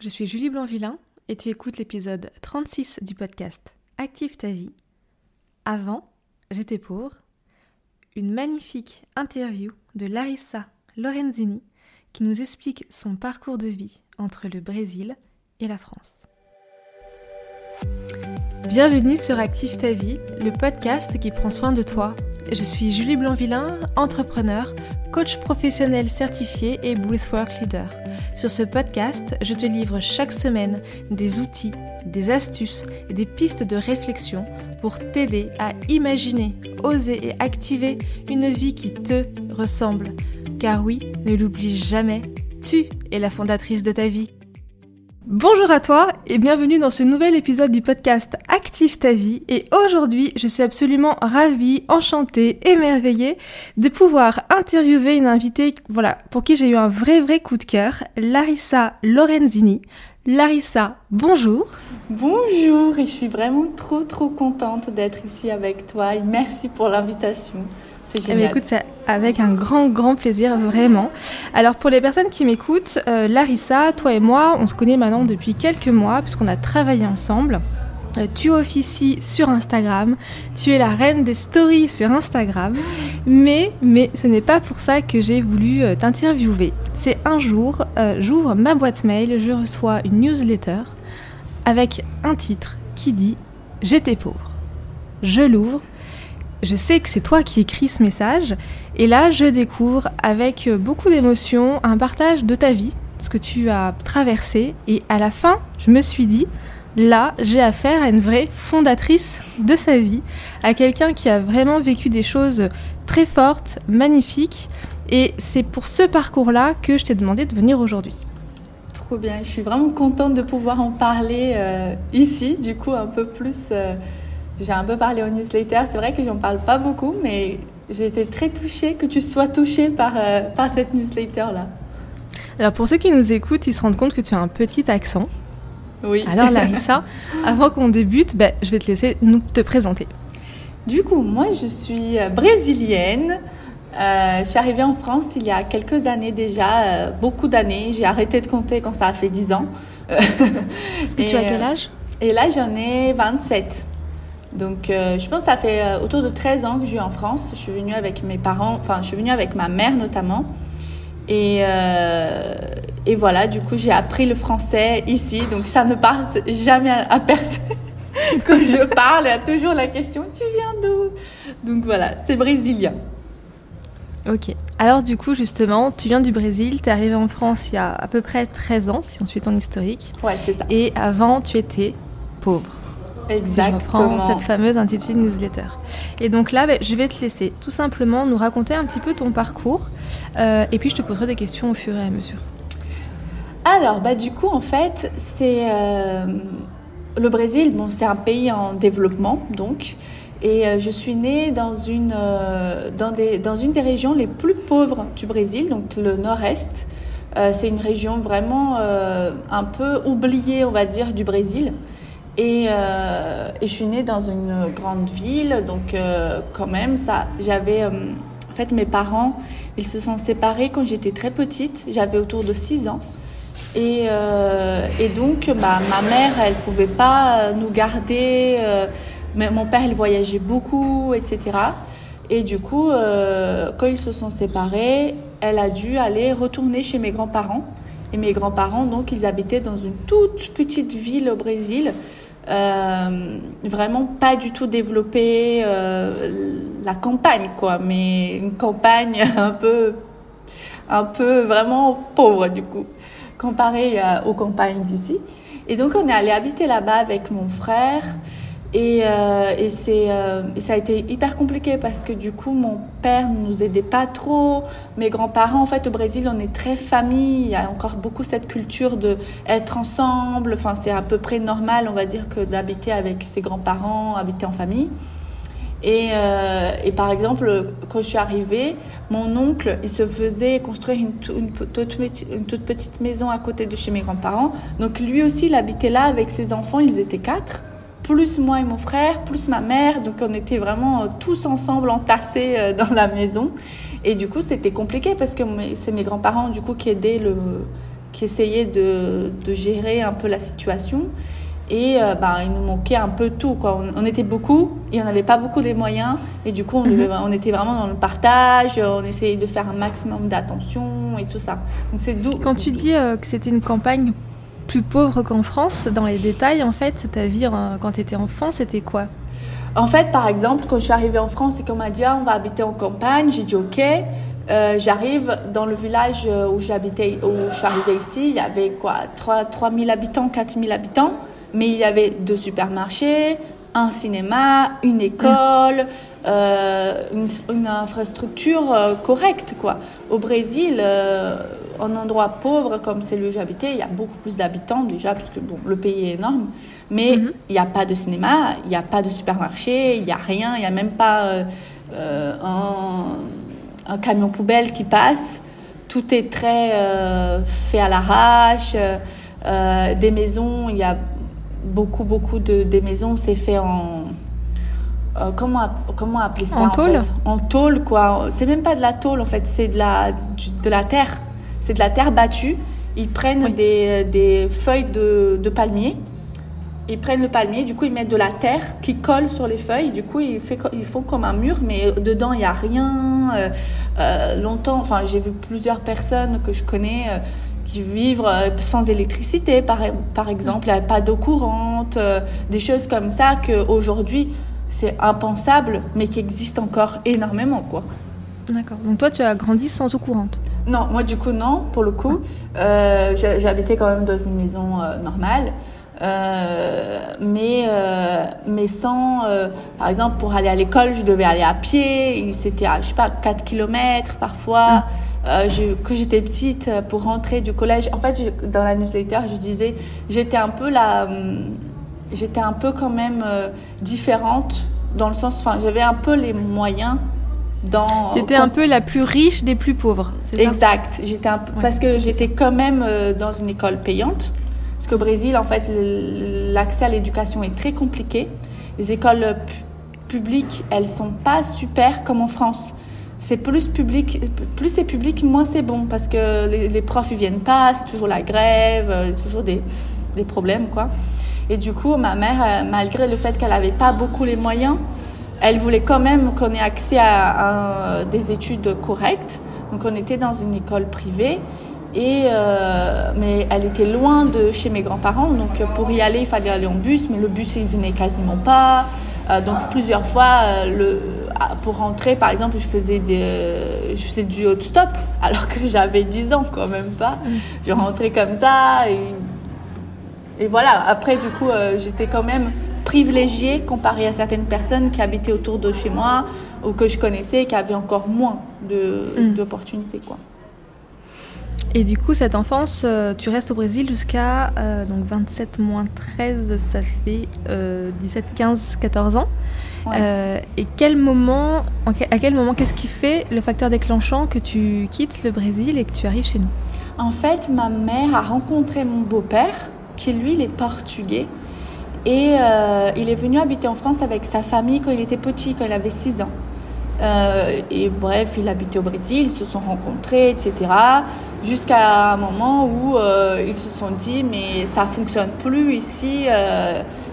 Je suis Julie Blanvillain et tu écoutes l'épisode 36 du podcast Active ta vie. Avant, j'étais pauvre. Une magnifique interview de Larissa Lorenzini qui nous explique son parcours de vie entre le Brésil et la France. Bienvenue sur Active ta vie, le podcast qui prend soin de toi. Je suis Julie Blanvillain, entrepreneur, coach professionnel certifié et Breathwork Leader. Sur ce podcast, je te livre chaque semaine des outils, des astuces et des pistes de réflexion pour t'aider à imaginer, oser et activer une vie qui te ressemble. Car oui, ne l'oublie jamais, tu es la fondatrice de ta vie. Bonjour à toi et bienvenue dans ce nouvel épisode du podcast Active ta vie et aujourd'hui je suis absolument ravie, enchantée, émerveillée de pouvoir interviewer une invitée voilà, pour qui j'ai eu un vrai vrai coup de cœur, Larissa Lorenzini. Larissa, bonjour. Bonjour et je suis vraiment trop trop contente d'être ici avec toi et merci pour l'invitation. C'est eh génial. écoute, c'est avec un grand, grand plaisir, vraiment. Alors, pour les personnes qui m'écoutent, euh, Larissa, toi et moi, on se connaît maintenant depuis quelques mois, puisqu'on a travaillé ensemble. Euh, tu officies sur Instagram, tu es la reine des stories sur Instagram, mais, mais ce n'est pas pour ça que j'ai voulu euh, t'interviewer. C'est un jour, j'ouvre ma boîte mail, je reçois une newsletter avec un titre qui dit J'étais pauvre. Je l'ouvre je sais que c'est toi qui écris ce message. Et là, je découvre avec beaucoup d'émotion un partage de ta vie, ce que tu as traversé. Et à la fin, je me suis dit, là, j'ai affaire à une vraie fondatrice de sa vie, à quelqu'un qui a vraiment vécu des choses très fortes, magnifiques. Et c'est pour ce parcours-là que je t'ai demandé de venir aujourd'hui. Trop bien, je suis vraiment contente de pouvoir en parler euh, ici, du coup, un peu plus. Euh, j'ai un peu parlé au newsletter. C'est vrai que j'en parle pas beaucoup, mais j'ai été très touchée que tu sois touchée par, euh, par cette newsletter-là. Alors pour ceux qui nous écoutent, ils se rendent compte que tu as un petit accent. Oui. Alors Larissa, avant qu'on débute, ben, je vais te laisser nous te présenter. Du coup, moi je suis euh, brésilienne. Euh, je suis arrivée en France il y a quelques années déjà, beaucoup d'années. J'ai arrêté de compter quand ça a fait 10 ans. Et tu as quel âge? Et là j'en ai 27. Donc, euh, je pense que ça fait euh, autour de 13 ans que je vis en France. Je suis venue avec mes parents, enfin, je suis venue avec ma mère notamment. Et, euh, et voilà, du coup, j'ai appris le français ici. Donc, ça ne passe jamais à, personne. Quand je parle, il y a toujours la question Tu viens d'où? Donc, voilà, c'est brésilien. Ok. Alors, du coup, justement, tu viens du Brésil, tu es arrivée en France il y a à peu près 13 ans, si on suit ton historique. Ouais, c'est ça. Et avant, tu étais pauvre. Exactement. cette fameuse intitulée newsletter. Et donc là, ben, je vais te laisser tout simplement nous raconter un petit peu ton parcours euh, et puis je te poserai des questions au fur et à mesure. Alors, bah, du coup, en fait, c'est euh, le Brésil, bon, c'est un pays en développement, donc. Et euh, je suis née dans une, dans, des, dans une des régions les plus pauvres du Brésil, donc le nord-est. c'est une région vraiment un peu oubliée, on va dire, du Brésil. Euh, et, je suis née dans une grande ville, donc euh, quand même, ça, j'avais, euh, en fait, mes parents, ils se sont séparés quand j'étais très petite, j'avais autour de 6 ans. Et, donc, bah, ma mère, elle pouvait pas nous garder, mais mon père, il voyageait beaucoup, etc. Et du coup, quand ils se sont séparés, elle a dû aller retourner chez mes grands-parents. Et mes grands-parents, donc, ils habitaient dans une toute petite ville au Brésil vraiment pas du tout développé euh, la campagne quoi mais une campagne un peu un peu vraiment pauvre du coup comparé aux campagnes d'ici. Et donc on est allé habiter là-bas avec mon frère et, euh, et, euh, ça a été hyper compliqué parce que du coup, mon père ne nous aidait pas trop. Mes grands-parents, en fait, au Brésil, on est très famille. Il y a encore beaucoup cette culture de être ensemble. Enfin, c'est à peu près normal, on va dire, que d'habiter avec ses grands-parents, habiter en famille. Et, euh, et, par exemple, quand je suis arrivée, mon oncle, il se faisait construire une, toute, petite maison à côté de chez mes grands-parents. Donc lui aussi, il habitait là avec ses enfants. Ils étaient quatre plus moi et mon frère, plus ma mère. Donc on était vraiment euh, tous ensemble entassés euh, dans la maison. Et du coup, c'était compliqué parce que c'est mes grands-parents du coup qui aidaient le, qui essayaient de, de, gérer un peu la situation. Et euh, ben, il nous manquait un peu tout. Quoi. On, était beaucoup et on n'avait pas beaucoup de moyens. Et du coup, on, mhm. on, était vraiment dans le partage. On essayait de faire un maximum d'attention et tout ça. Donc, c'est Quand tu dis euh, que c'était une campagne plus pauvre qu'en France, dans les détails, en fait, ta vie quand tu étais enfant, c'était quoi? En fait, par exemple, quand je suis arrivée en France et qu'on m'a dit ah, on va habiter en campagne, j'ai dit ok. Euh, j'arrive dans le village où j'habitais, où je suis arrivée ici, il y avait quoi 3, 3 000 habitants, 4 000 habitants mais il y avait deux supermarchés, un cinéma, une école, euh, une, infrastructure euh, correcte. Quoi. Au Brésil, euh, en endroit pauvre comme celui où j'habitais, il y a beaucoup plus d'habitants déjà, puisque bon, le pays est énorme, mais mhm. il n'y a pas de cinéma, il n'y a pas de supermarché, il n'y a rien, il n'y a même pas un, un, camion poubelle qui passe. Tout est très fait à l'arrache. des maisons, il y a beaucoup, beaucoup de, des maisons, c'est fait en. Euh, comment, comment appeler ça En tôle En tôle, quoi. C'est même pas de la tôle, en fait, c'est de la, de la terre. C'est de la terre battue. Ils prennent des, des, feuilles de, de, palmier. Ils prennent le palmier, du coup, ils mettent de la terre qui colle sur les feuilles. Du coup, ils, fait, ils font comme un mur, mais dedans, il n'y a rien. Euh, euh, longtemps, enfin, j'ai vu plusieurs personnes que je connais qui vivent euh, sans électricité, par, par exemple, pas d'eau courante, euh, des choses comme ça qu'aujourd'hui, c'est impensable, mais qui existent encore énormément, quoi. D'accord. Donc toi, tu as grandi sans eau courante? Non, moi du coup non, pour le coup. Euh, J'habitais quand même dans une maison euh, normale. mais, mais sans, par exemple, pour aller à l'école, je devais aller à pied. C'était, je sais pas, 4 km parfois. Mm. Euh, je, que j'étais petite euh, pour rentrer du collège. En fait, dans la newsletter, je disais, j'étais un peu la, hum, j'étais un peu quand même euh, différente dans le sens, enfin, j'avais un peu les moyens dans. T'étais un peu la plus riche des plus pauvres, c'est ça? Exact. J'étais un parce que j'étais quand même dans une école payante. Parce qu'au Brésil, en fait, l'accès à l'éducation est très compliqué. Les écoles publiques, elles sont pas super comme en France c'est plus public, plus c'est public, moins c'est bon parce que les, profs ils viennent pas, c'est toujours la grève, euh, toujours des, des, problèmes quoi. Et du coup, ma mère, euh, malgré le fait qu'elle n'avait pas beaucoup les moyens, elle voulait quand même qu'on ait accès à, des études correctes. Donc on était dans une école privée. Et euh, mais elle était loin de chez mes grands-parents, donc pour y aller, il fallait aller en bus, mais le bus il venait quasiment pas. Donc plusieurs fois, le, ah, pour rentrer, par exemple, je faisais, des, je faisais du haut stop alors que j'avais 10 ans quand même pas. Je rentrais comme ça et, et voilà. Après, du coup, euh, j'étais quand même privilégiée comparée à certaines personnes qui habitaient autour de chez moi ou que je connaissais et qui avaient encore moins mm. d'opportunités. quoi. Et du coup, cette enfance, euh, tu restes au Brésil jusqu'à euh, donc 27 moins 13, ça fait 17, 15, 14 ans. Euh, et quel moment, à quel moment, qu'est-ce qui fait le facteur déclenchant que tu quittes le Brésil et que tu arrives chez nous? En fait, ma mère a rencontré mon beau-père, qui lui, il est portugais. Et euh, il est venu habiter en France avec sa famille quand il était petit, quand il avait 6 ans. Euh, et bref, il habitait au Brésil, ils se sont rencontrés, etc. Jusqu'à un moment où ils se sont dit, mais ça fonctionne plus ici,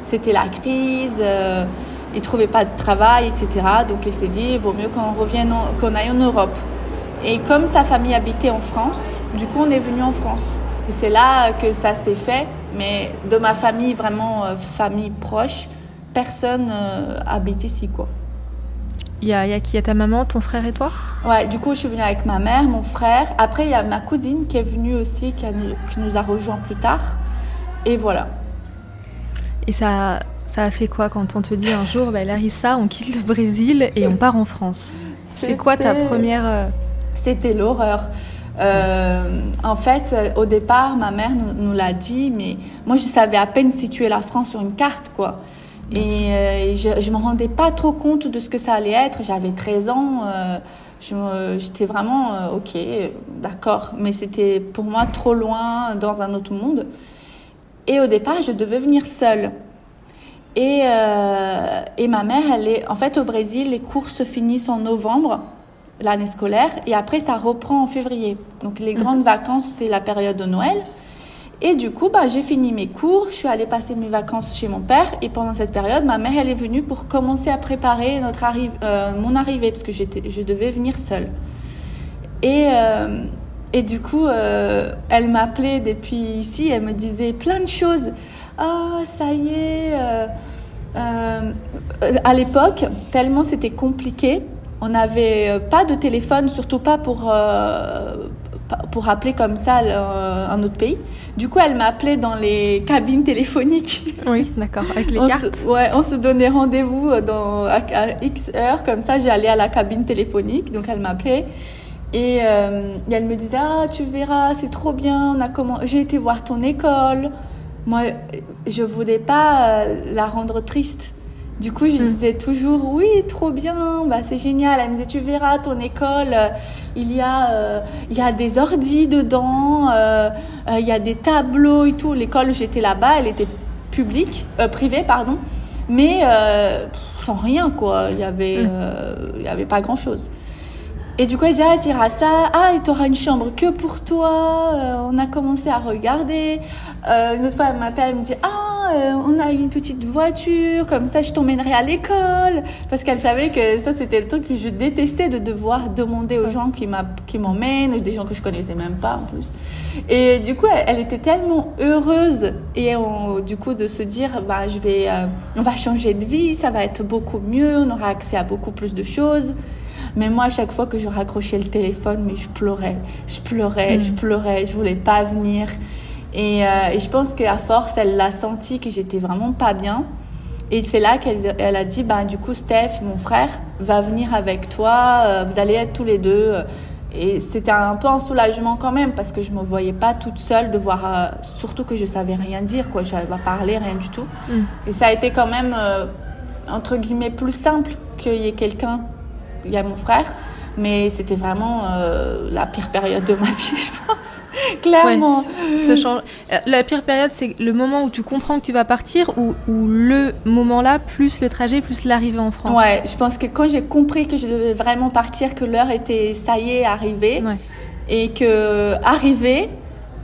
c'était la crise il trouvait pas de travail, etc. Donc il s'est dit, vaut mieux qu'on revienne, qu'on aille en Europe. Et comme sa famille habitait en France, du coup on est venu en France. Et c'est là que ça s'est fait. Mais de ma famille, vraiment euh, famille proche, personne euh, habite ici, quoi. Il y, a, y a qui? Y a ta maman, ton frère et toi? Ouais, du coup, je suis venue avec ma mère, mon frère. Après, il y a ma cousine qui est venue aussi, qui, qui nous a rejoint plus tard. Et voilà. Et ça, ça a fait quoi quand on te dit un jour, bah, Larissa, on quitte le Brésil et on part en France? C'est quoi ta première... Euh, C'était l'horreur. Euh, en fait, euh, au départ, ma mère nous, l'a dit, mais moi, je savais à peine situer la France sur une carte, quoi. Et je ne me rendais pas trop compte de ce que ça allait être. J'avais 13 ans. J'étais vraiment, ok, d'accord. Mais c'était pour moi trop loin dans un autre monde. Et au départ, je devais venir seule. Et, euh, et ma mère, elle est. En fait, au Brésil, les cours se finissent en novembre. l'année scolaire, et après ça reprend en février. Donc les grandes vacances, c'est la période de Noël. Et du coup, bah, j'ai fini mes cours, je suis allée passer mes vacances chez mon père, et pendant cette période, ma mère, elle est venue pour commencer à préparer notre arrive, euh, mon arrivée, parce que je devais venir seule. Et, euh, et du coup, euh, elle m'appelait depuis ici, elle me disait plein de choses. Ah, ça y est. à l'époque, tellement c'était compliqué, on n'avait pas de téléphone, surtout pas pour, pour appeler comme ça un autre pays. Du coup, elle m'appelait dans les cabines téléphoniques. Oui, d'accord, avec les on cartes. Se, ouais, on se donnait rendez-vous dans, à, X heures, comme ça, j'allais à la cabine téléphonique, donc elle m'appelait. Et, euh, et, elle me disait, ah, tu verras, c'est trop bien, on a comment... j'ai été voir ton école. Moi, je voulais pas euh, la rendre triste. Du coup, je mm. disais toujours oui, trop bien, bah, c'est génial. Elle me disait tu verras ton école, euh, il y a euh, il y a des ordis dedans, euh, il y a des tableaux et tout. L'école j'étais là-bas, elle était publique, privée pardon, mais sans rien quoi. Il y avait mm. il y avait pas grand chose. Et du coup, elle dit, ah, tu iras ça, ah, tu auras une chambre que pour toi. on a commencé à regarder. une autre fois, elle m'appelle, elle me dit, ah, euh, on a une petite voiture, comme ça je t'emmènerai à l'école. Parce qu'elle savait que ça, c'était le truc que je détestais de devoir demander aux gens qui m'emmènent, des gens que je connaissais même pas en plus. Et du coup, elle, était tellement heureuse et du coup de se dire, bah, je vais, euh, on va changer de vie, ça va être beaucoup mieux, on aura accès à beaucoup plus de choses. Mais moi, à chaque fois que je raccrochais le téléphone, mais je pleurais, je pleurais, je mm. pleurais, je voulais pas venir. Euh, et, je pense qu'à force, elle l'a senti que j'étais vraiment pas bien. Et c'est là qu'elle elle a dit, bah, du coup, Steph, mon frère, va venir avec toi, euh, vous allez être tous les deux. Et c'était un peu un soulagement quand même, parce que je me voyais pas toute seule, de voir, euh, surtout que je savais rien dire, quoi. Je savais pas parler, rien du tout. Mm. Et ça a été quand même, entre guillemets, plus simple qu'il y ait quelqu'un, il y a mon frère, mais c'était vraiment euh, la pire période de ma vie, je pense. Clairement. change... Euh, la pire période, c'est le moment où tu comprends que tu vas partir ou, ou le moment-là, plus le trajet, plus l'arrivée en France? Ouais, je pense que quand j'ai compris que je devais vraiment partir, que l'heure était, ça y est, arrivée, et que arriver,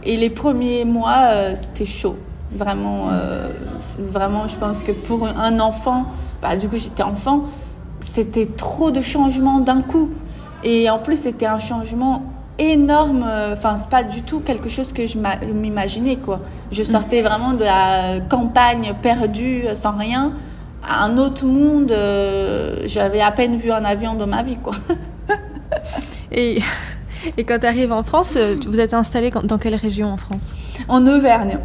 et les premiers mois, euh, c'était chaud. Vraiment, vraiment, je pense que pour un enfant, bah, du coup, j'étais enfant, c'était trop de changements d'un coup. Et en plus, c'était un changement énorme. Enfin, c'est pas du tout quelque chose que je m'imaginais, quoi. Je sortais vraiment de la campagne perdue, sans rien, à un autre monde. Euh, j'avais à peine vu un avion dans ma vie, quoi. et, et quand tu arrives en France, euh, vous êtes installé dans quelle région en France? En Auvergne.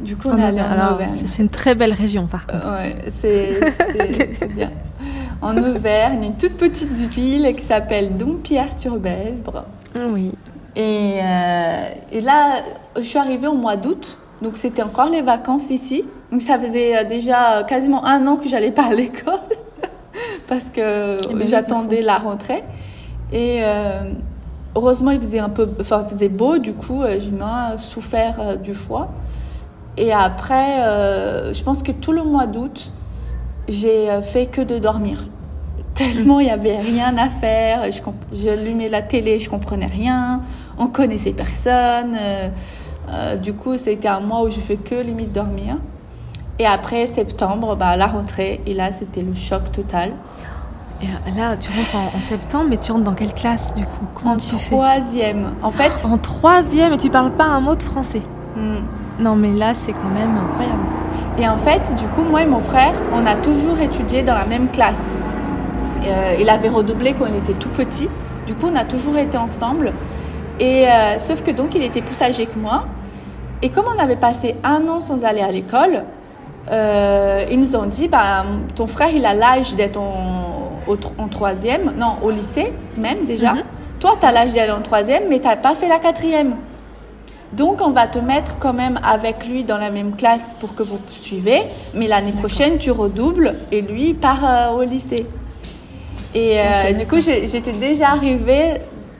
Du coup, on est allé en Auvergne. C'est une très belle région, par contre. ouais, c'est bien en Auvergne, une toute petite ville qui s'appelle Dompierre-sur-Besbre. Oui. Et, euh, et, là, je suis arrivée au mois d'août, donc c'était encore les vacances ici. Donc ça faisait euh, déjà quasiment un an que j'allais pas à l'école parce que eh ben j'attendais la rentrée. Et euh, heureusement, il faisait un peu, enfin, il faisait beau, du coup, j'ai moins souffert du froid. Et après, je pense que tout le mois d'août, j'ai euh, fait que de dormir. Tellement il n'y avait rien à faire. J'allumais la télé, je comprenais rien. On connaissait personne. Euh, euh, du coup, c'était un mois où je fais que limite dormir. Et après septembre, bah, la rentrée. Et là, c'était le choc total. Et là, tu rentres en, septembre, mais tu rentres dans quelle classe du coup? Comment en tu troisième. En fait. En troisième, et tu parles pas un mot de français. Hmm. Non, mais là, c'est quand même incroyable. Et en fait, du coup, moi et mon frère, on a toujours étudié dans la même classe. Euh, il avait redoublé quand il était tout petit. Du coup, on a toujours été ensemble. Et euh, sauf que donc, il était plus âgé que moi. Et comme on avait passé un an sans aller à l'école, euh, ils nous ont dit, bah, ton frère, il a l'âge d'être en, en, troisième, non, au lycée même déjà. Mhm. Toi, tu as l'âge d'aller en troisième, mais tu n'as pas fait la quatrième. Donc, on va te mettre quand même avec lui dans la même classe pour que vous suivez. Mais l'année prochaine, tu redoubles et lui part euh, au lycée. Et euh, du coup, j'étais déjà arrivée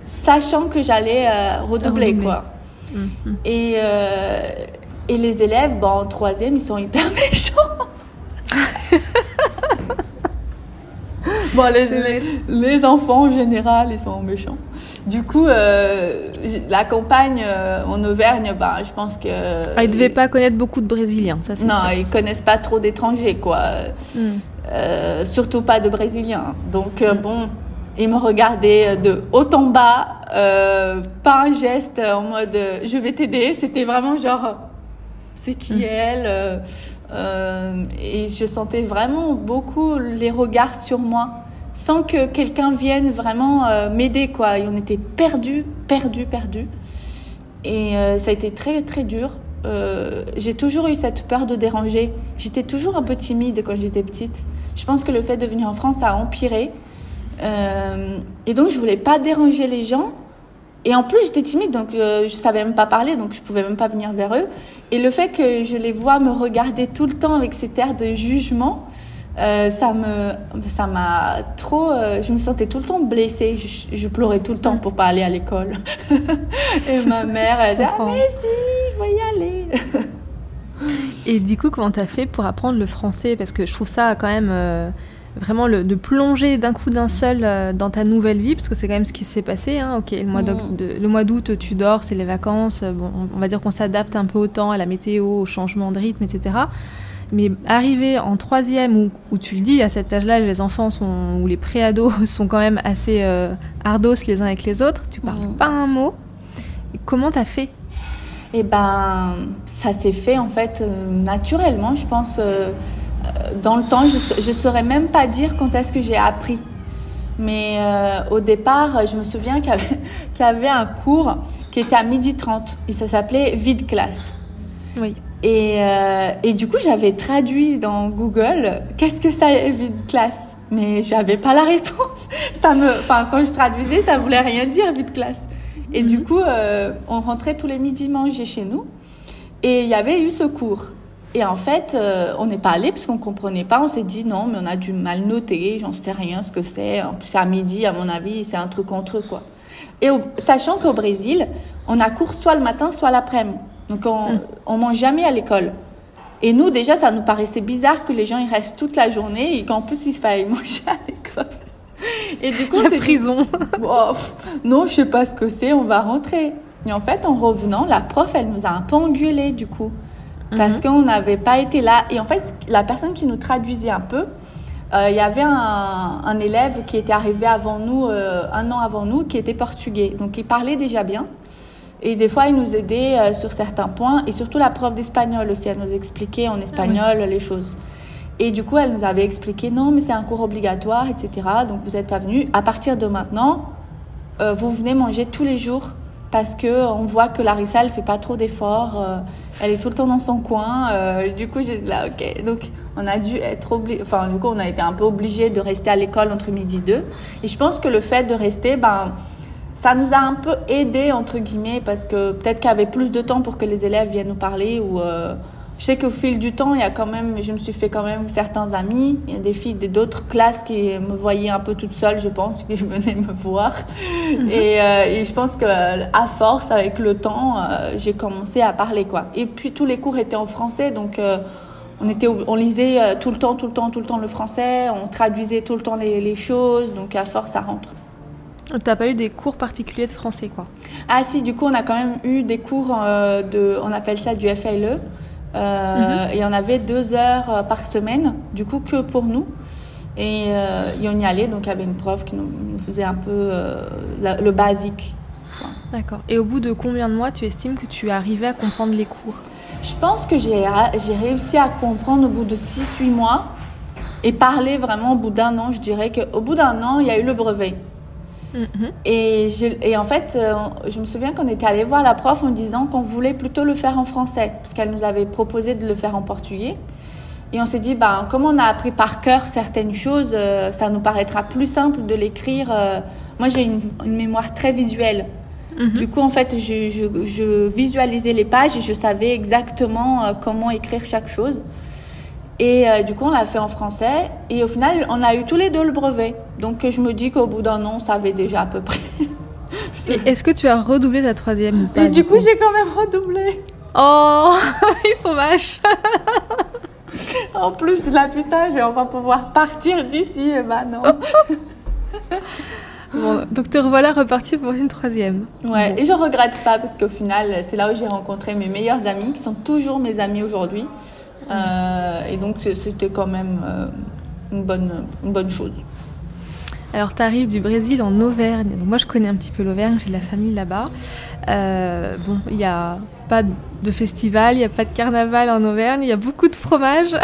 sachant que j'allais euh, redoubler, quoi. Mhm. Et, et les élèves, bon, en troisième, ils sont hyper méchants. bon, les, les, enfants en général, ils sont méchants. Du coup, euh, la campagne euh, en Auvergne, bah, je pense que. Ah, ils ne devaient pas connaître beaucoup de Brésiliens, ça c'est Non, ils connaissent pas trop d'étrangers, quoi. Hmm. Euh, surtout pas de Brésiliens. Donc, hmm. bon, ils me regardaient de haut en bas, pas un geste en mode je vais t'aider. C'était vraiment genre c'est qui hmm. elle Et je sentais vraiment beaucoup les regards sur moi sans que quelqu'un vienne vraiment euh, m'aider quoi. on était perdus, perdus, perdus. Et euh, ça a été très très dur. Euh, j'ai toujours eu cette peur de déranger. J'étais toujours un peu timide quand j'étais petite. Je pense que le fait de venir en France a empiré. et donc je voulais pas déranger les gens. Et en plus j'étais timide, donc je savais même pas parler, donc je pouvais même pas venir vers eux. Et le fait que je les vois me regarder tout le temps avec cet air de jugement, euh, ça me ça m'a trop euh, je me sentais tout le temps blessée. Je, pleurais tout le temps pour pas aller à l'école. Et ma mère elle disait ah mais si il faut y aller. Et du coup comment t'as fait pour apprendre le français? Parce que je trouve ça quand même euh, vraiment le, de plonger d'un coup d'un seul dans ta nouvelle vie parce que c'est quand même ce qui s'est passé hein. ok le mois mm. le mois d'août tu dors c'est les vacances bon on va dire qu'on s'adapte un peu au temps à la météo au changement de rythme etc mais arriver en troisième, où, tu le dis, à cet âge-là, les enfants sont, ou les préados sont quand même assez euh, ardos les uns avec les autres, tu parles mm. pas un mot. comment t'as fait? Eh ben, ça s'est fait en fait euh, naturellement, je pense. Euh, dans le temps, je ne saurais même pas dire quand est-ce que j'ai appris. Mais au départ, je me souviens qu'il y, y, avait un cours qui était à midi 30 et ça s'appelait Vide classe. Oui. Et, euh, et, du coup, j'avais traduit dans Google qu'est-ce que ça vide classe? Mais j'avais pas la réponse. Ça me, enfin, quand je traduisais, ça voulait rien dire vide classe. Et du mhm. coup, euh, on rentrait tous les midis manger chez nous, et il y avait eu ce cours. Et en fait, euh, on n'est pas allé parce qu'on comprenait pas. On s'est dit non, mais on a du mal noter, j'en sais rien ce que c'est. En plus, à midi, à mon avis, c'est un truc entre eux, quoi. Et sachant qu'au Brésil, on a cours soit le matin, soit l'après-midi. Donc on, ne hum. mange jamais à l'école. Et nous, déjà, ça nous paraissait bizarre que les gens ils restent toute la journée et qu'en plus, il fallait manger à l'école. Et du coup, c'est prison. non, je sais pas ce que c'est, on va rentrer. Et en fait, en revenant, la prof, elle nous a un peu engueulés du coup. Parce mhm. qu'on n'avait pas été là. Et en fait, la personne qui nous traduisait un peu, euh, il y avait un, élève qui était arrivé avant nous, euh, un an avant nous, qui était portugais. Donc il parlait déjà bien. Et des fois, il nous aidait euh, sur certains points. Et surtout, la prof d'espagnol aussi, elle nous expliquait en espagnol les choses. Et du coup, elle nous avait expliqué non, mais c'est un cours obligatoire, etc. Donc, vous n'êtes pas venu. À partir de maintenant, euh, vous venez manger tous les jours parce que on voit que Larissa, elle fait pas trop d'efforts. Euh, elle est tout le temps dans son coin. du coup, j'ai dit là, ok. Donc, on a dû être obligé. Enfin, du coup, on a été un peu obligé de rester à l'école entre midi et deux. Et je pense que le fait de rester, ben ça nous a un peu aidé entre guillemets parce que peut-être qu'il y avait plus de temps pour que les élèves viennent nous parler ou euh, je sais qu'au fil du temps il y a quand même je me suis fait quand même certains amis. Il y a des filles d'autres classes qui me voyaient un peu toute seule je pense qui venaient me voir. Et, euh, et, je pense que à force avec le temps euh, j'ai commencé à parler quoi. Et puis tous les cours étaient en français donc on, était, on lisait tout le temps, tout le temps, tout le temps le français, on traduisait tout le temps les, les choses, donc à force ça rentre. T'as pas eu des cours particuliers de français, quoi Ah si, du coup, on a quand même eu des cours euh, de, on appelle ça du FLE, euh, mhm. et on avait deux heures euh, par semaine, du coup que pour nous. Et, on y allait, donc il y avait une prof qui nous, faisait un peu le basique. D'accord. Et au bout de combien de mois tu estimes que tu es arrivé à comprendre les cours? Je pense que j'ai réussi à comprendre au bout de 6-8 mois. Et parler vraiment au bout d'un an, je dirais qu'au bout d'un an, il y a eu le brevet. Mm-hmm. Et, je, et, en fait, euh, je me souviens qu'on était allé voir la prof en disant qu'on voulait plutôt le faire en français, parce qu'elle nous avait proposé de le faire en portugais. Et on s'est dit, ben, comme on a appris par cœur certaines choses, euh, ça nous paraîtra plus simple de l'écrire. Euh. moi, j'ai une, mémoire très visuelle. Mm-hmm. Du coup, en fait, je, je, je, visualisais les pages et je savais exactement comment écrire chaque chose. Et euh, du coup, on l'a fait en français. Et au final, on a eu tous les deux le brevet. Donc, je me dis qu'au bout d'un an, on savait déjà à peu près. Est-ce que tu as redoublé ta troisième ou pas Et du coup, j'ai quand même redoublé. Oh, ils sont vaches. en plus, la putain, je vais enfin pouvoir partir d'ici. Et bah non. Bon, donc te revoilà reparti pour une troisième. Ouais, et je regrette pas parce qu'au final, c'est là où j'ai rencontré mes meilleurs amis, qui sont toujours mes amis aujourd'hui. Euh, et donc, c'était quand même euh, une, bonne, une bonne chose. Alors, tu arrives du Brésil en Auvergne. Donc, moi, je connais un petit peu l'Auvergne, j'ai de la famille là-bas. Euh, bon, il n'y a pas de festival, il n'y a pas de carnaval en Auvergne, il y a beaucoup de fromage.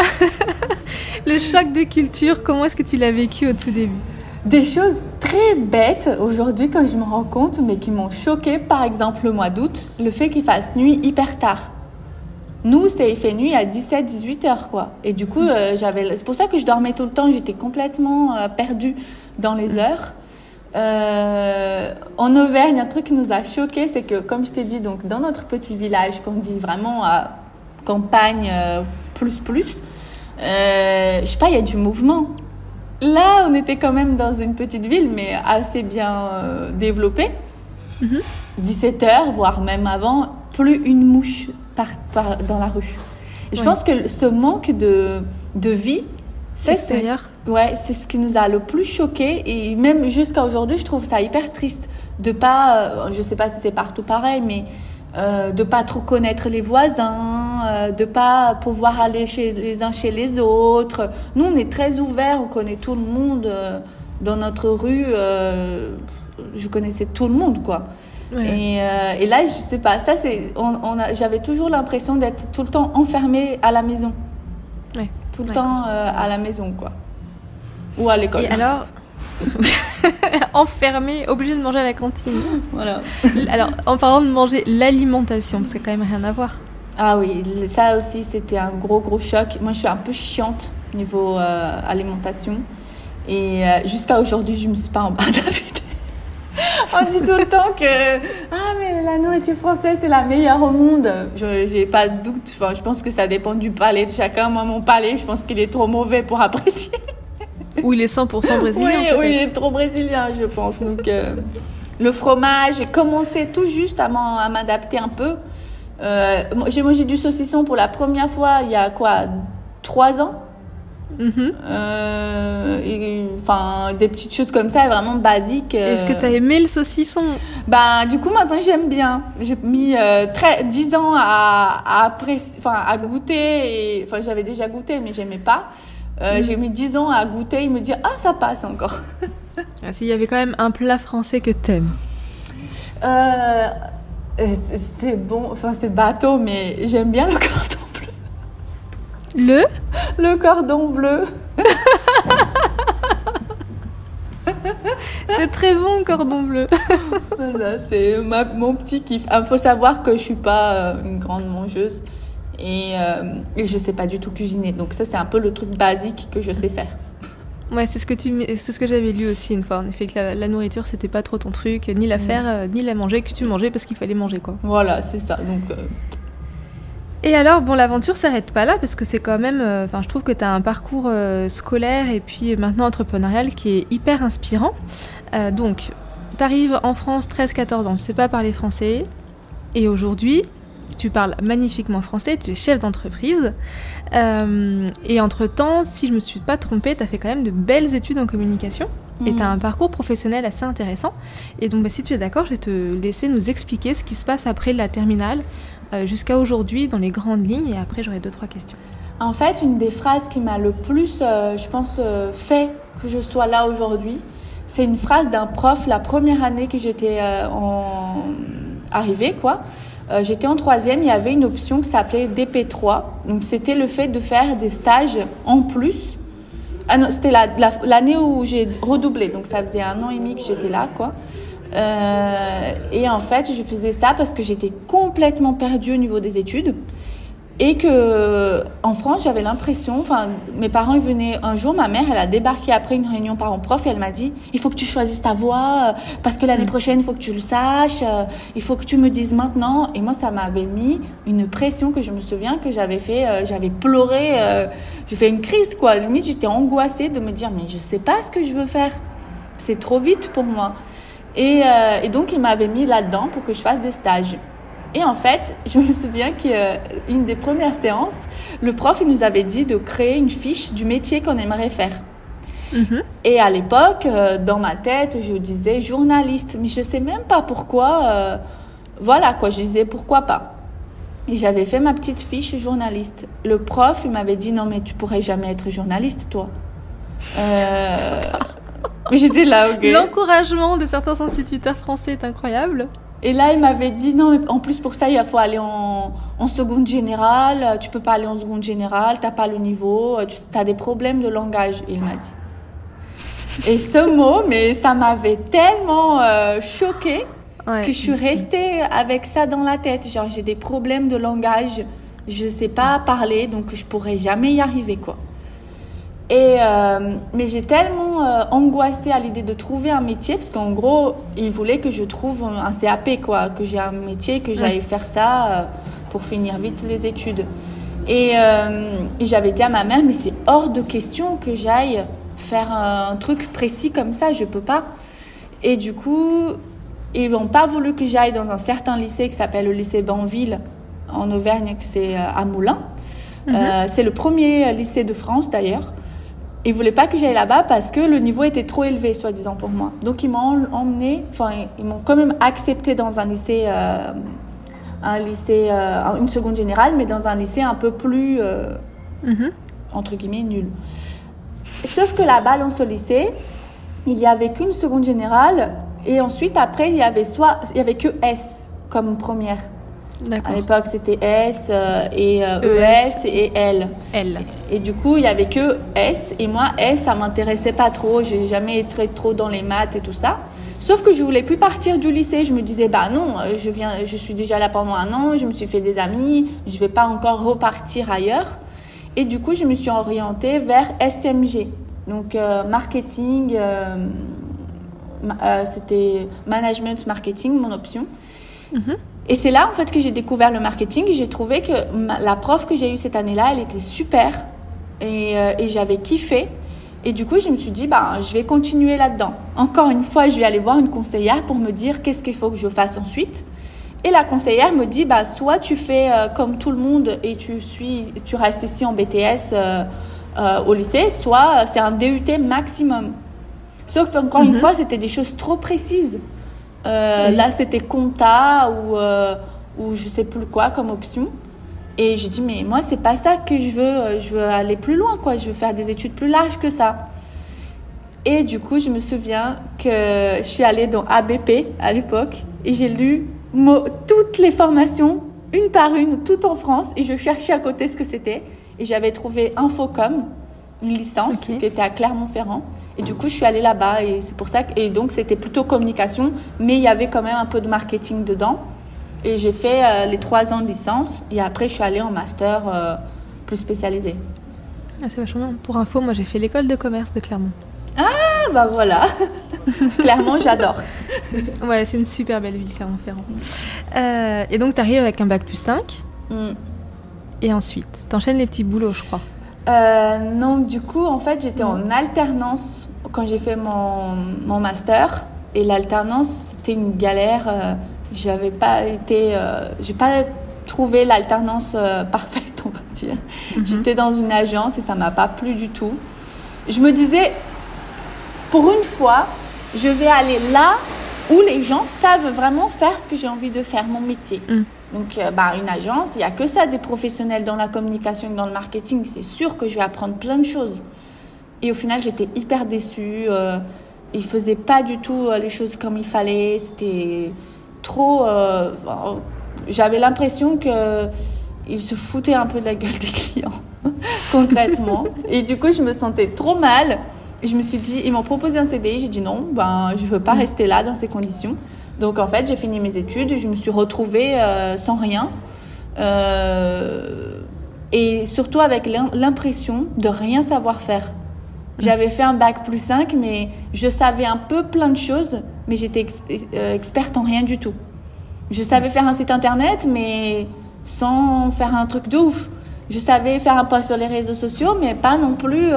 Le choc des cultures, comment est-ce que tu l'as vécu au tout début? Des choses très bêtes aujourd'hui quand je me rends compte, mais qui m'ont choqué. Par exemple, le mois d'août, le fait qu'il fasse nuit hyper tard. Nous, c'est fait nuit à 17-18 heures, quoi. Et du coup, euh, j'avais, c'est pour ça que je dormais tout le temps. J'étais complètement euh, perdue dans les heures. Euh, en Auvergne, un truc qui nous a choqué, c'est que, comme je t'ai dit, donc dans notre petit village, qu'on dit vraiment à campagne plus plus, je sais pas, il y a du mouvement. Là, on était quand même dans une petite ville, mais assez bien développée. 17 mhm. heures, voire même avant, plus une mouche par, dans la rue. Et je pense que ce manque de, de vie, c'est ouais, c'est ce qui nous a le plus choqué et même jusqu'à aujourd'hui, je trouve ça hyper triste de pas, euh, je sais pas si c'est partout pareil, mais euh, de pas trop connaître les voisins, euh, de pas pouvoir aller chez les uns chez les autres. Nous, on est très ouverts, on connaît tout le monde euh, dans notre rue. je connaissais tout le monde, quoi. Et, euh, et, là, je sais pas, ça c'est, on, on j'avais toujours l'impression d'être tout le temps enfermée à la maison. Ouais. Tout le temps euh, à la maison, quoi. Ou à l'école. Et alors, enfermée, obligée de manger à la cantine. Voilà. alors, en parlant de manger, l'alimentation, parce que quand même rien à voir. Ah oui, ça aussi c'était un gros gros choc. Moi, je suis un peu chiante niveau euh, alimentation. Et jusqu'à aujourd'hui, je me suis pas en on dit tout le temps que ah mais la nourriture française c'est la meilleure au monde. Je n'ai pas de doute. Enfin, je pense que ça dépend du palais de chacun. Moi, mon palais, je pense qu'il est trop mauvais pour apprécier. Ou il est 100% brésilien. Oui, oui, il est trop brésilien, je pense. Donc, euh, le fromage, j'ai commencé tout juste à m'adapter un peu. Euh, j'ai mangé du saucisson pour la première fois il y a quoi? Trois ans? Mhm. Euh, enfin, des petites choses comme ça, vraiment basiques. Est-ce que tu as aimé le saucisson? Bah, du coup, maintenant, j'aime bien. J'ai mis euh, très, 10 ans à, à, enfin, à goûter. Enfin, j'avais déjà goûté, mais j'aimais pas. Euh, mhm. J'ai mis 10 ans à goûter et me dire Ah, ça passe encore. ah, S'il y avait quand même un plat français que t'aimes C'est bon, enfin, c'est bateau, mais j'aime bien le cordon le? Le cordon bleu. c'est très bon, cordon bleu. c'est mon petit kiff. Il ah, faut savoir que je suis pas euh, une grande mangeuse et, euh, et je sais pas du tout cuisiner. Donc ça, c'est un peu le truc basique que je sais faire. Ouais, c'est ce que tu, c'est ce que j'avais lu aussi une fois. En effet, que la, nourriture, c'était pas trop ton truc, ni la mm. faire, euh, ni la manger, que tu mangeais parce qu'il fallait manger, quoi. Voilà, c'est ça. Donc, et alors, bon, l'aventure s'arrête pas là parce que c'est quand même, euh, enfin, je trouve que tu as un parcours euh, scolaire et puis euh, maintenant entrepreneurial qui est hyper inspirant. donc, tu arrives en France 13-14 ans, tu sais pas parler français et aujourd'hui, tu parles magnifiquement français, tu es chef d'entreprise. et entre-temps, si je me suis pas trompée, tu as fait quand même de belles études en communication. Et tu as mhm. un parcours professionnel assez intéressant. Et donc, bah, si tu es d'accord, je vais te laisser nous expliquer ce qui se passe après la terminale, euh, jusqu'à aujourd'hui dans les grandes lignes et après j'aurai deux trois questions. En fait, une des phrases qui m'a le plus, euh, je pense, euh, fait que je sois là aujourd'hui, c'est une phrase d'un prof la première année que j'étais en... arrivée, quoi. j'étais en troisième, il y avait une option qui s'appelait DP3. Donc c'était le fait de faire des stages en plus. Ah c'était l'année où j'ai redoublé, donc ça faisait un an et demi que j'étais là, quoi. Euh, et en fait, je faisais ça parce que j'étais complètement perdue au niveau des études. Et que en France, j'avais l'impression, enfin, mes parents ils venaient un jour, ma mère, elle a débarqué après une réunion parents-prof et elle m'a dit il faut que tu choisisses ta voie euh, parce que l'année mm. prochaine, il faut que tu le saches, euh, il faut que tu me dises maintenant. Et moi, ça m'avait mis une pression que je me souviens que j'avais fait, j'avais pleuré, j'ai fait une crise quoi. Limite, j'étais angoissée de me dire mais je sais pas ce que je veux faire, c'est trop vite pour moi. Euh, et, donc, il m'avait mis là-dedans pour que je fasse des stages. Et en fait, je me souviens qu'une des premières séances, le prof il nous avait dit de créer une fiche du métier qu'on aimerait faire. Mhm. Et à l'époque, euh, dans ma tête, je disais journaliste, mais je sais même pas pourquoi. Euh, voilà quoi, je disais pourquoi pas. Et j'avais fait ma petite fiche journaliste. Le prof, il m'avait dit non mais tu pourrais jamais être journaliste toi. Euh, j'étais là, ok. L'encouragement de certains instituteurs français est incroyable. Et là, il m'avait dit non, mais en plus pour ça, il faut aller en, en seconde générale. Tu peux pas aller en seconde générale, t'as pas le niveau, tu as des problèmes de langage. Il m'a dit. Et ce mot, mais ça m'avait tellement euh, choqué que je suis restée avec ça dans la tête. Genre, j'ai des problèmes de langage, je sais pas parler, donc je pourrais jamais y arriver, quoi. Et euh, mais j'ai tellement euh, angoissée à l'idée de trouver un métier parce qu'en gros, il voulait que je trouve un CAP quoi, que j'ai un métier, que j'aille faire ça euh, pour finir vite les études. Et, et j'avais dit à ma mère mais c'est hors de question que j'aille faire un truc précis comme ça, je peux pas. Et du coup, ils n'ont pas voulu que j'aille dans un certain lycée qui s'appelle le lycée Banville en Auvergne, c'est à Moulins. Mhm. c'est le premier lycée de France d'ailleurs. Ils voulaient pas que j'aille là-bas parce que le niveau était trop élevé, soi-disant pour moi. Donc ils m'ont emmené, enfin ils m'ont quand même accepté dans un lycée, euh, un lycée, euh, une seconde générale, mais dans un lycée un peu plus euh, mhm. entre guillemets nul. Sauf que là-bas dans ce lycée, il y avait qu'une seconde générale et ensuite après il y avait soit il y avait que S comme première. À l'époque, c'était S euh, et ES euh, e et L. L. Et, du coup, il y avait que S. Et moi, S, ça m'intéressait pas trop. J'ai jamais été trop dans les maths et tout ça. Sauf que je voulais plus partir du lycée. Je me disais, bah non, euh, je viens, je suis déjà là pendant un an. Je me suis fait des amis. Je vais pas encore repartir ailleurs. Et du coup, je me suis orientée vers STMG. Donc, marketing, c'était management marketing, mon option. Mhm. Et c'est là en fait que j'ai découvert le marketing. J'ai trouvé que la prof que j'ai eue cette année-là, elle était super et, euh, et j'avais kiffé. Et du coup, je me suis dit, bah, je vais continuer là-dedans. Encore une fois, je vais aller voir une conseillère pour me dire qu'est-ce qu'il faut que je fasse ensuite. Et la conseillère me dit, bah, soit tu fais euh, comme tout le monde et tu, suis, tu restes ici en BTS euh, au lycée, soit c'est un DUT maximum. Sauf qu'encore une mhm. fois, c'était des choses trop précises. Euh, là, c'était compta ou, euh, ou je sais plus quoi comme option. Et j'ai dit, mais moi, c'est pas ça que je veux. Euh, je veux aller plus loin, quoi. Je veux faire des études plus larges que ça. Et du coup, je me souviens que je suis allée dans ABP à l'époque et j'ai lu toutes les formations, une par une, tout en France. Et je cherchais à côté ce que c'était. Et j'avais trouvé Infocom, une licence qui était à Clermont-Ferrand. Et du coup, je suis allée là-bas et c'est pour ça que, et donc c'était plutôt communication, mais il y avait quand même un peu de marketing dedans. Et j'ai fait euh, les trois ans de licence et après je suis allée en master euh, plus spécialisé. Ah, c'est vachement bien. Pour info, moi j'ai fait l'école de commerce de Clermont. Ah bah voilà. Clermont, j'adore. ouais, c'est une super belle ville, Clermont-Ferrand. Euh, et donc tu arrives avec un bac plus 5. Mm. Et ensuite, t'enchaînes les petits boulots, je crois. Euh, non, du coup, en fait, j'étais en alternance quand j'ai fait mon, mon, master. Et l'alternance, c'était une galère. Euh, j'avais pas été. Euh, j'ai pas trouvé l'alternance euh, parfaite, on va dire. Mhm. J'étais dans une agence et ça m'a pas plu du tout. Je me disais, pour une fois, je vais aller là où les gens savent vraiment faire ce que j'ai envie de faire, mon métier. Mm. Donc, euh, bah, une agence, il n'y a que ça des professionnels dans la communication et dans le marketing. C'est sûr que je vais apprendre plein de choses. Et au final, j'étais hyper déçue. Euh, ils ne faisaient pas du tout euh, les choses comme il fallait. C'était trop. J'avais l'impression qu'ils se foutaient un peu de la gueule des clients, concrètement. Et du coup, je me sentais trop mal. Je me suis dit, ils m'ont proposé un CDI. J'ai dit non, ben, je ne veux pas mm. rester là dans ces conditions. Donc en fait, j'ai fini mes études je me suis retrouvée euh, sans rien. Euh, et surtout avec l'impression de rien savoir faire. J'avais fait un bac plus 5, mais je savais un peu plein de choses, mais j'étais euh, experte en rien du tout. Je savais faire un site internet, mais sans faire un truc de ouf. Je savais faire un post sur les réseaux sociaux, mais pas non plus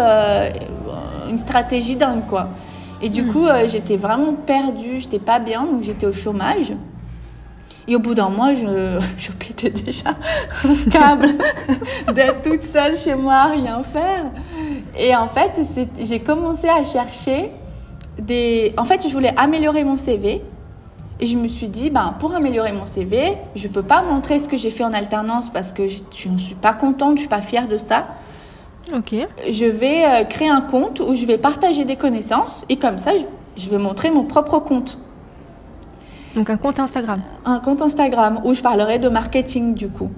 une stratégie dingue, quoi. Et du hmm. coup, euh, j'étais vraiment perdue, j'étais pas bien, donc j'étais au chômage. Et au bout d'un mois, je, je pétais déjà un câble d'être toute seule chez moi rien faire. Et en fait, j'ai commencé à chercher des... En fait, je voulais améliorer mon CV. Et je me suis dit, ben, pour améliorer mon CV, je ne peux pas montrer ce que j'ai fait en alternance parce que je ne suis pas contente, je ne suis pas fière de ça. Ok. Je vais euh, créer un compte où je vais partager des connaissances et comme ça, je vais montrer mon propre compte. Donc un compte Instagram Un compte Instagram où je parlerai de marketing du coup.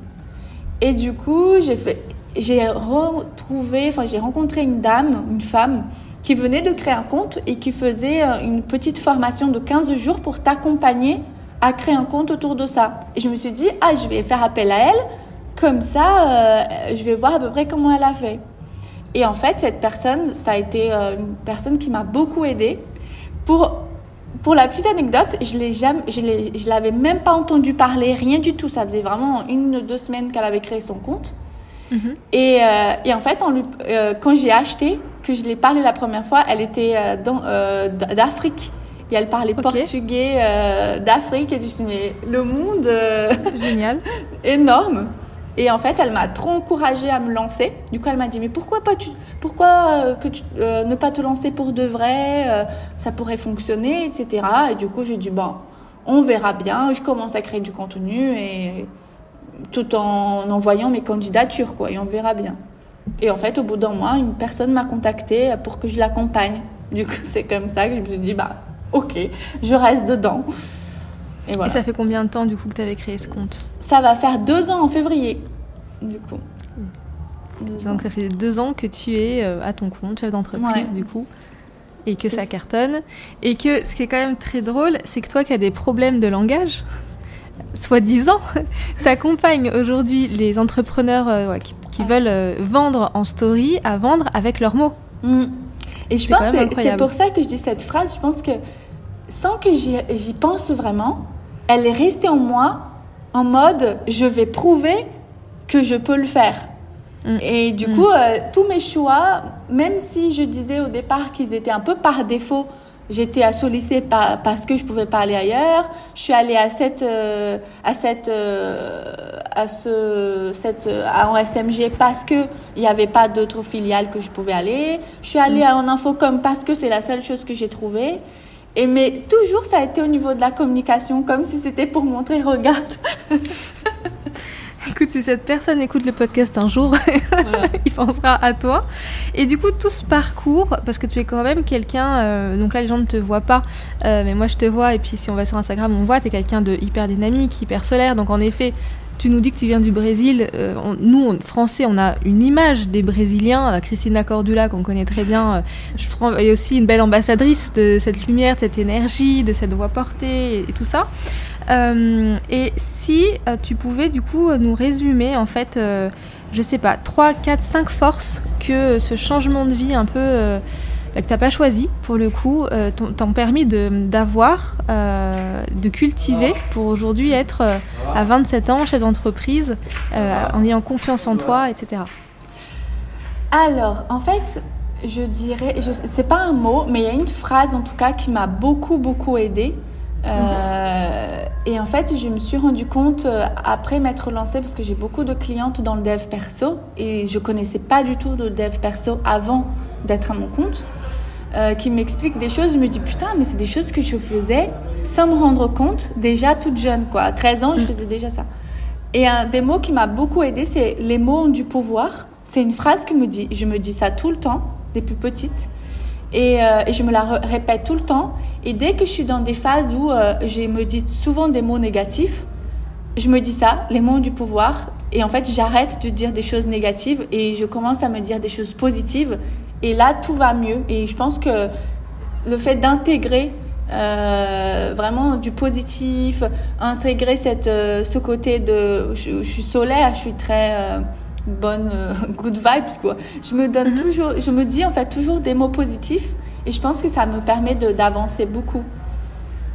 Et du coup, j'ai fait, j'ai retrouvé, enfin j'ai rencontré une dame, une femme qui venait de créer un compte et qui faisait euh, une petite formation de 15 jours pour t'accompagner à créer un compte autour de ça. Et je me suis dit, ah, je vais faire appel à elle, comme ça, euh, je vais voir à peu près comment elle a fait. Et en fait, cette personne, ça a été euh, une personne qui m'a beaucoup aidée. Pour, pour la petite anecdote, je je l'avais même pas entendu parler, rien du tout. Ça faisait vraiment une ou deux semaines qu'elle avait créé son compte. Mhm. Et, euh, et, en fait, euh, quand j'ai acheté, que je l'ai parlé la première fois, elle était euh, d'Afrique. Et elle parlait portugais d'Afrique. Et je me suis dit, mais le monde. Génial. énorme. Et en fait, elle m'a trop encouragée à me lancer. Du coup, elle m'a dit, mais pourquoi pas tu, pourquoi que tu, ne pas te lancer pour de vrai Ça pourrait fonctionner, etc. Et du coup, j'ai dit, bon, on verra bien. Je commence à créer du contenu et tout en envoyant mes candidatures, quoi, et on verra bien. Et en fait, au bout d'un mois, une personne m'a contacté pour que je l'accompagne. Du coup, c'est comme ça que je me suis dit, bah, ok, je reste dedans. Et, voilà. et ça fait combien de temps, du coup, que tu avais créé ce compte Ça va faire deux ans en février, du coup. Donc, ça fait deux ans que tu es euh, à ton compte, chef d'entreprise, du coup et que ça cartonne. Et que ce qui est quand même très drôle, c'est que toi qui as des problèmes de langage, soi-disant, t'accompagnes aujourd'hui les entrepreneurs euh, qui, veulent euh, vendre en story à vendre avec leurs mots. Mm. Et je pense que c'est pour ça que je dis cette phrase. Je pense que sans que j'y pense vraiment, elle est restée en moi en mode je vais prouver que je peux le faire. Mm. Et du mm. coup, euh, tous mes choix, même si je disais au départ qu'ils étaient un peu par défaut, J'étais à Solicé parce que je pouvais pas aller ailleurs. Je suis allée à cette, euh, à cette, euh, à ce, cette, à, en SMG parce que il n'y avait pas d'autres filiales que je pouvais aller. Je suis allée mm. en Infocom parce que c'est la seule chose que j'ai trouvée. Et mais toujours ça a été au niveau de la communication, comme si c'était pour montrer regarde. Écoute, si cette personne écoute le podcast un jour, il pensera à toi. Et du coup, tout ce parcours, parce que tu es quand même quelqu'un, euh, donc là les gens ne te voient pas, euh, mais moi je te vois, et puis si on va sur Instagram, on voit, tu es quelqu'un de hyper dynamique, hyper solaire, donc en effet, tu nous dis que tu viens du Brésil. Euh, nous, Français, on a une image des Brésiliens. Christina Cordula, qu'on connaît très bien, je trouve, est aussi une belle ambassadrice de cette lumière, de cette énergie, de cette voix portée et tout ça. Euh, et si euh, tu pouvais du coup nous résumer en fait, euh, je sais pas, 3, 4, 5 forces que ce changement de vie un peu que tu n'as pas choisi pour le coup t'ont permis d'avoir, de, cultiver pour aujourd'hui être à 27 ans chef d'entreprise en ayant confiance en toi, etc. Alors, en fait, je dirais, c'est pas un mot, mais il y a une phrase en tout cas qui m'a beaucoup, beaucoup aidée. Euh, et en fait, je me suis rendu compte euh, après m'être lancée, parce que j'ai beaucoup de clientes dans le dev perso, et je connaissais pas du tout le dev perso avant d'être à mon compte, euh, qui m'expliquent des choses. Je me dis, putain, mais c'est des choses que je faisais sans me rendre compte, déjà toute jeune, quoi. À 13 ans, je mm. faisais déjà ça. Et un des mots qui m'a beaucoup aidé, c'est les mots ont du pouvoir. C'est une phrase que me dit, je me dis ça tout le temps, depuis petite. Euh, et, je me la répète tout le temps. Et dès que je suis dans des phases où euh, je me dis souvent des mots négatifs, je me dis ça, les mots ont du pouvoir. Et en fait, j'arrête de dire des choses négatives et je commence à me dire des choses positives. Et là, tout va mieux. Et je pense que le fait d'intégrer euh, vraiment du positif, intégrer cette, ce côté de... Je, je, suis solaire, je suis très bonne euh, good vibes quoi. Je me donne mhm. toujours, je me dis en fait toujours des mots positifs et je pense que ça me permet d'avancer beaucoup.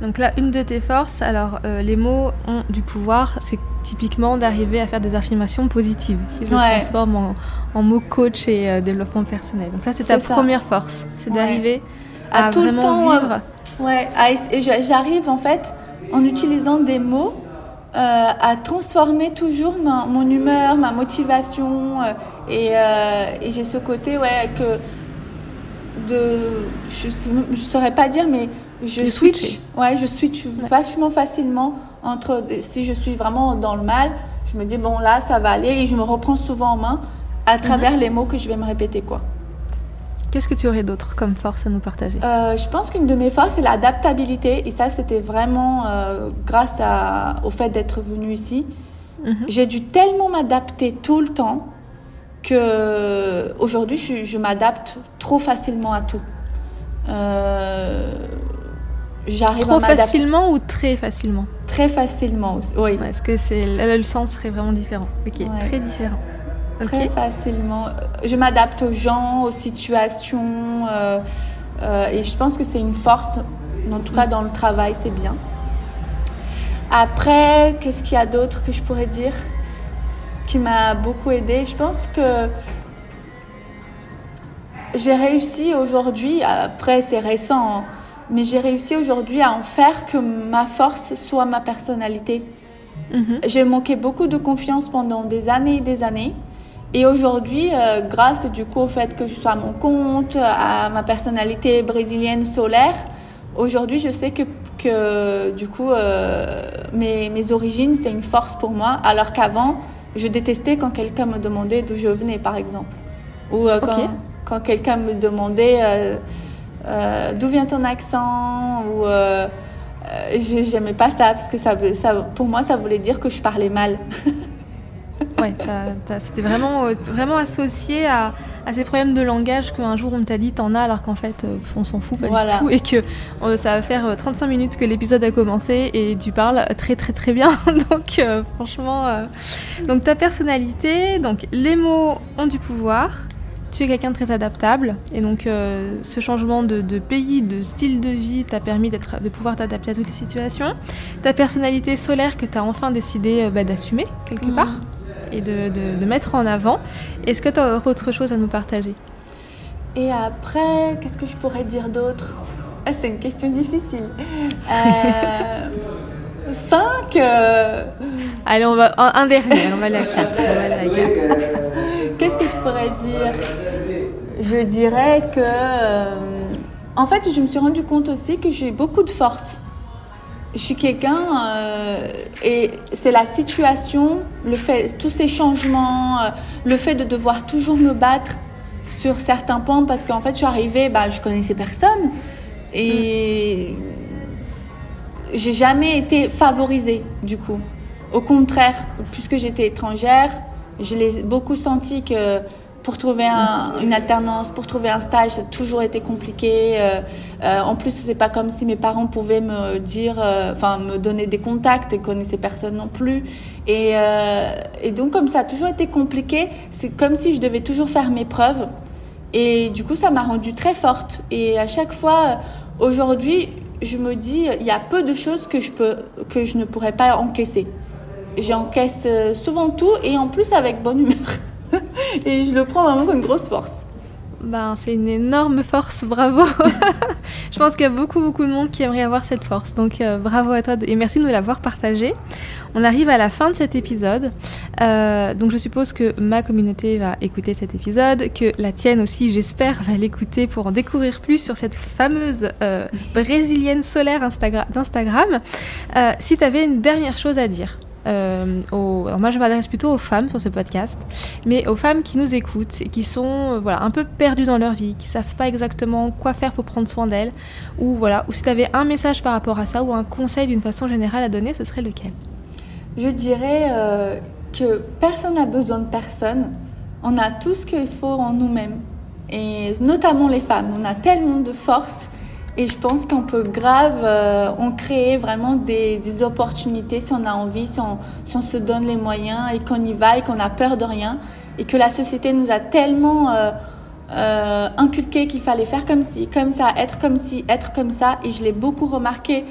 Donc là, une de tes forces, alors euh, les mots ont du pouvoir, c'est typiquement d'arriver à faire des affirmations positives, si je le transforme en, en, mots coach et euh, développement personnel. Donc ça, c'est ta première force, c'est d'arriver à, tout vraiment le temps, vivre. ouais, et j'arrive en fait en utilisant des mots à transformer toujours mon humeur, ma motivation. et, et j'ai ce côté ouais, que de. Je ne saurais pas dire, mais je switch. Ouais, je switch vachement facilement entre. Si je suis vraiment dans le mal, je me dis, bon, là, ça va aller. Et je me reprends souvent en main à travers mhm. les mots que je vais me répéter, quoi. Qu'est-ce que tu aurais d'autre comme force à nous partager? Euh, Je pense qu'une de mes forces, c'est l'adaptabilité. Et ça, c'était vraiment euh, grâce à, au fait d'être venue ici. Mhm. J'ai dû tellement m'adapter tout le temps que aujourd'hui, je, je m'adapte trop facilement à tout. Euh, j'arrive Trop facilement ou très facilement? Très facilement, oui. Est-ce que c'est le sens serait vraiment différent Ok, très différent. Très facilement. Je m'adapte aux gens, aux situations, euh, euh, et je pense que c'est une force. En tout cas, dans le travail, c'est bien. Après, qu'est-ce qu'il y a d'autre que je pourrais dire? Qui m'a beaucoup aidé Je pense que j'ai réussi aujourd'hui. Après, c'est récent. Hein, mais j'ai réussi aujourd'hui à en faire que ma force soit ma personnalité. Mhm. J'ai manqué beaucoup de confiance pendant des années et des années. Et aujourd'hui, euh, grâce du coup au fait que je sois à mon compte, à ma personnalité brésilienne solaire, aujourd'hui je sais que, que du coup euh, mes, mes, origines c'est une force pour moi, alors qu'avant je détestais quand quelqu'un me demandait d'où je venais par exemple. Ou euh, quand, quand quelqu'un me demandait euh, d'où vient ton accent ou euh, euh j'aimais pas ça parce que ça, ça, pour moi ça voulait dire que je parlais mal. ouais, c'était vraiment, euh, vraiment associé à, à, ces problèmes de langage qu'un jour on t'a dit t'en as alors qu'en fait on s'en fout pas du tout et que ça va faire 35 minutes que l'épisode a commencé et tu parles très très très bien. donc franchement, donc ta personnalité, donc les mots ont du pouvoir tu es quelqu'un de très adaptable et donc euh, ce changement de, pays, de style de vie t'a permis de pouvoir t'adapter à toutes les situations. Ta personnalité solaire que tu as enfin décidé euh, bah, d'assumer quelque part et de, mettre en avant. Est-ce que tu as autre chose à nous partager? Et après, qu'est-ce que je pourrais dire d'autre? Ah, C'est une question difficile. Euh, cinq Allez, on va un dernier, on va à quatre. Qu'est-ce que je pourrais dire? Je dirais que. Euh, en fait, je me suis rendu compte aussi que j'ai beaucoup de force. Je suis quelqu'un euh, et c'est la situation, le fait, tous ces changements, euh, le fait de devoir toujours me battre sur certains points parce qu'en fait, je suis arrivée, bah, je connaissais personne et j'ai jamais été favorisée du coup. Au contraire, puisque j'étais étrangère, je l'ai beaucoup senti que pour trouver une alternance, pour trouver un stage, ça a toujours été compliqué. Euh, euh, en plus, c'est pas comme si mes parents pouvaient me dire, euh, enfin, me donner des contacts, ils connaissaient personne non plus. Et, et, donc, comme ça a toujours été compliqué, c'est comme si je devais toujours faire mes preuves. Et du coup, ça m'a rendue très forte. Et à chaque fois, aujourd'hui, je me dis, il y a peu de choses que je peux, que je ne pourrais pas encaisser j'encaisse euh, souvent tout et en plus avec bonne humeur. et je le prends vraiment comme une grosse force. Ben, c'est une énorme force, bravo. je pense qu'il y a beaucoup, beaucoup de monde qui aimerait avoir cette force. Donc, euh, bravo à toi et merci de nous l'avoir partagé. On arrive à la fin de cet épisode. Euh, donc, je suppose que ma communauté va écouter cet épisode, que la tienne aussi, j'espère, va l'écouter pour en découvrir plus sur cette fameuse brésilienne solaire d'Instagram. si tu avais une dernière chose à dire euh, moi, je m'adresse plutôt aux femmes sur ce podcast, mais aux femmes qui nous écoutent et qui sont euh, voilà, un peu perdues dans leur vie, qui savent pas exactement quoi faire pour prendre soin d'elles, ou voilà, ou si tu avais un message par rapport à ça ou un conseil d'une façon générale à donner, ce serait lequel? Je dirais euh, que personne n'a besoin de personne. On a tout ce qu'il faut en nous-mêmes, et notamment les femmes. On a tellement de force et je pense qu'on peut grave euh, en créer vraiment des, opportunités si on a envie, si on, se donne les moyens et qu'on y va et qu'on a peur de rien. Et que la société nous a tellement euh, euh, inculqué qu'il fallait faire comme ci, comme ça, être comme ci, être comme ça. Et je l'ai beaucoup remarqué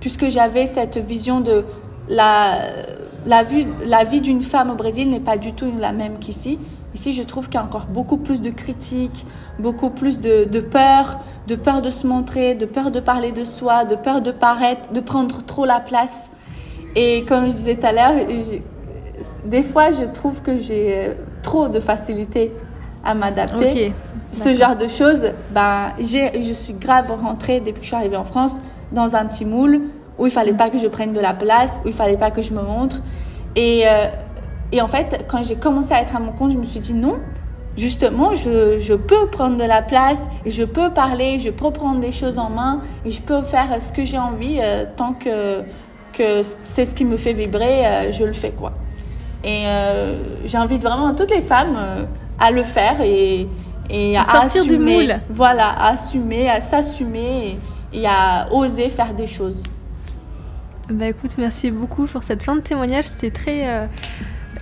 puisque j'avais cette vision de la vie d'une femme au Brésil n'est pas du tout la même qu'ici. Ici, je trouve qu'il y a encore beaucoup plus de critiques, beaucoup plus de, de peur de peur de se montrer, de peur de parler de soi, de peur de paraître, de prendre trop la place. Et comme je disais tout à l'heure, des fois, je trouve que j'ai trop de facilité à m'adapter. Ce genre de choses, ben, je suis grave rentrée depuis que je suis arrivée en France dans un petit moule où il fallait pas que je prenne de la place, où il fallait pas que je me montre. Et, euh, et en fait, quand j'ai commencé à être à mon compte, je me suis dit non, justement, je, je, peux prendre de la place, je peux parler, je peux prendre des choses en main et je peux faire ce que j'ai envie euh, tant que, que c'est ce qui me fait vibrer, euh, je le fais quoi. Et j'invite vraiment toutes les femmes à le faire et, et à, sortir assumer, du moule. Voilà, à assumer, à s'assumer et à oser faire des choses. Bah écoute, merci beaucoup pour cette fin de témoignage. C'était très euh,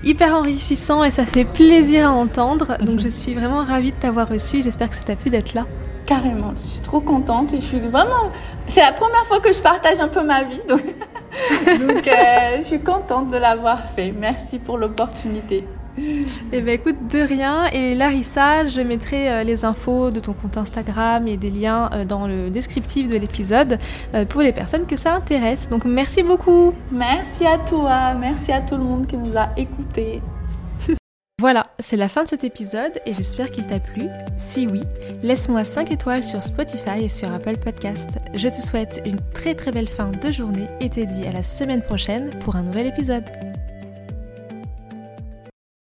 hyper enrichissant et ça fait plaisir à entendre. Donc je suis vraiment ravie de t'avoir reçu. J'espère que ça t'a plu d'être là. Carrément, je suis trop contente et je suis vraiment. C'est la première fois que je partage un peu ma vie, donc, euh, je suis contente de l'avoir fait. Merci pour l'opportunité. Eh bien écoute, de rien. Et Larissa, je mettrai euh, les infos de ton compte Instagram et des liens euh, dans le descriptif de l'épisode euh, pour les personnes que ça intéresse. Donc merci beaucoup. Merci à toi, merci à tout le monde qui nous a écoutés. Voilà, c'est la fin de cet épisode et j'espère qu'il t'a plu. Si oui, laisse-moi 5 étoiles sur Spotify et sur Apple Podcast. Je te souhaite une très très belle fin de journée et te dis à la semaine prochaine pour un nouvel épisode.